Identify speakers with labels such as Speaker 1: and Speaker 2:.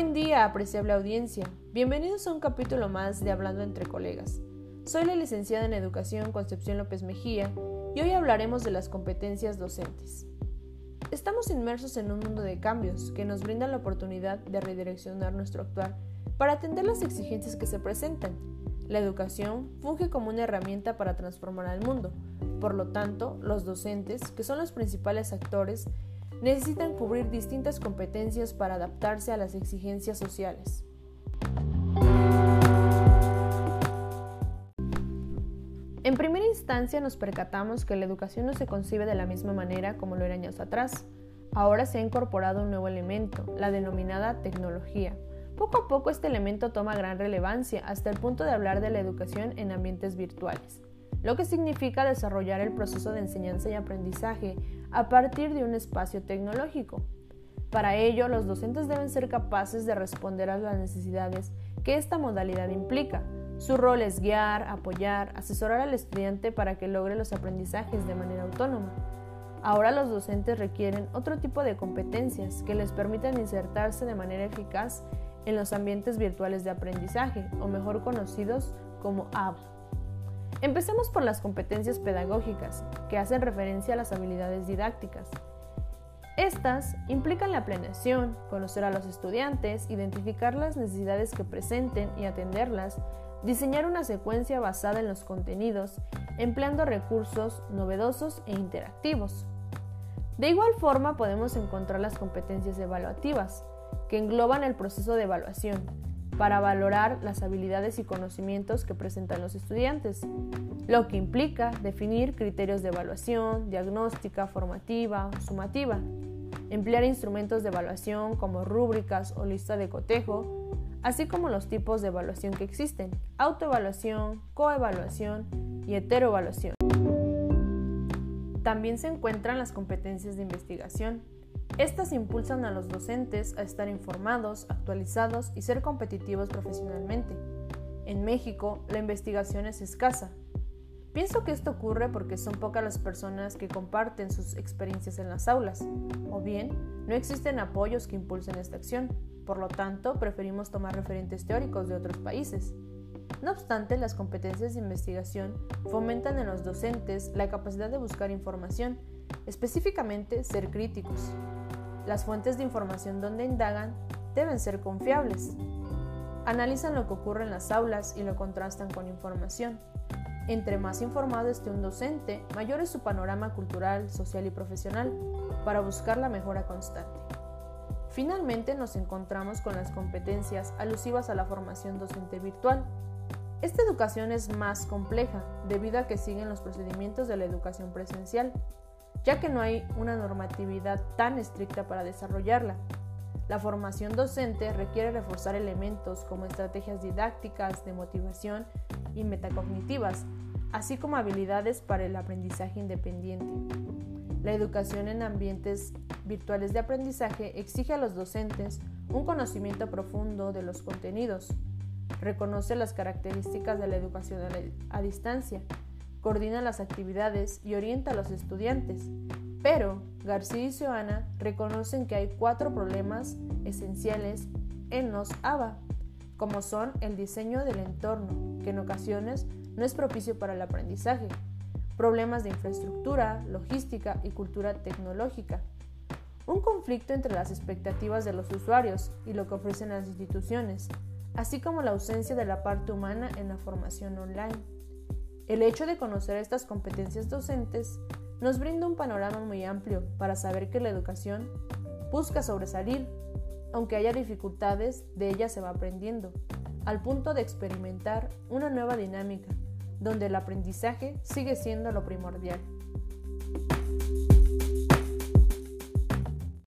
Speaker 1: Buen día, apreciable audiencia. Bienvenidos a un capítulo más de Hablando entre colegas. Soy la licenciada en Educación Concepción López Mejía y hoy hablaremos de las competencias docentes. Estamos inmersos en un mundo de cambios que nos brinda la oportunidad de redireccionar nuestro actuar para atender las exigencias que se presentan. La educación funge como una herramienta para transformar al mundo. Por lo tanto, los docentes, que son los principales actores, necesitan cubrir distintas competencias para adaptarse a las exigencias sociales. En primera instancia nos percatamos que la educación no se concibe de la misma manera como lo era años atrás. Ahora se ha incorporado un nuevo elemento, la denominada tecnología. Poco a poco este elemento toma gran relevancia hasta el punto de hablar de la educación en ambientes virtuales lo que significa desarrollar el proceso de enseñanza y aprendizaje a partir de un espacio tecnológico. Para ello, los docentes deben ser capaces de responder a las necesidades que esta modalidad implica. Su rol es guiar, apoyar, asesorar al estudiante para que logre los aprendizajes de manera autónoma. Ahora los docentes requieren otro tipo de competencias que les permitan insertarse de manera eficaz en los ambientes virtuales de aprendizaje, o mejor conocidos como AB. Empecemos por las competencias pedagógicas, que hacen referencia a las habilidades didácticas. Estas implican la planeación, conocer a los estudiantes, identificar las necesidades que presenten y atenderlas, diseñar una secuencia basada en los contenidos, empleando recursos novedosos e interactivos. De igual forma podemos encontrar las competencias evaluativas, que engloban el proceso de evaluación, para valorar las habilidades y conocimientos que presentan los estudiantes, lo que implica definir criterios de evaluación, diagnóstica, formativa, sumativa, emplear instrumentos de evaluación como rúbricas o lista de cotejo, así como los tipos de evaluación que existen, autoevaluación, coevaluación y heteroevaluación. También se encuentran las competencias de investigación, estas impulsan a los docentes a estar informados, actualizados y ser competitivos profesionalmente. En México, la investigación es escasa. Pienso que esto ocurre porque son pocas las personas que comparten sus experiencias en las aulas, o bien no existen apoyos que impulsen esta acción. Por lo tanto, preferimos tomar referentes teóricos de otros países. No obstante, las competencias de investigación fomentan en los docentes la capacidad de buscar información, específicamente ser críticos, las fuentes de información donde indagan deben ser confiables. Analizan lo que ocurre en las aulas y lo contrastan con información. Entre más informado esté un docente, mayor es su panorama cultural, social y profesional para buscar la mejora constante. Finalmente nos encontramos con las competencias alusivas a la formación docente virtual. Esta educación es más compleja debido a que siguen los procedimientos de la educación presencial ya que no hay una normatividad tan estricta para desarrollarla. La formación docente requiere reforzar elementos como estrategias didácticas, de motivación y metacognitivas, así como habilidades para el aprendizaje independiente. La educación en ambientes virtuales de aprendizaje exige a los docentes un conocimiento profundo de los contenidos, reconoce las características de la educación a, distancia coordina las actividades y orienta a los estudiantes. Pero García y Joana reconocen que hay cuatro problemas esenciales en los ABA, como son el diseño del entorno, que en ocasiones no es propicio para el aprendizaje, problemas de infraestructura, logística y cultura tecnológica, un conflicto entre las expectativas de los usuarios y lo que ofrecen las instituciones, así como la ausencia de la parte humana en la formación online. El hecho de conocer estas competencias docentes nos brinda un panorama muy amplio para saber que la educación busca sobresalir, aunque haya dificultades, de ella se va aprendiendo, al punto de experimentar una nueva dinámica, donde el aprendizaje sigue siendo lo primordial.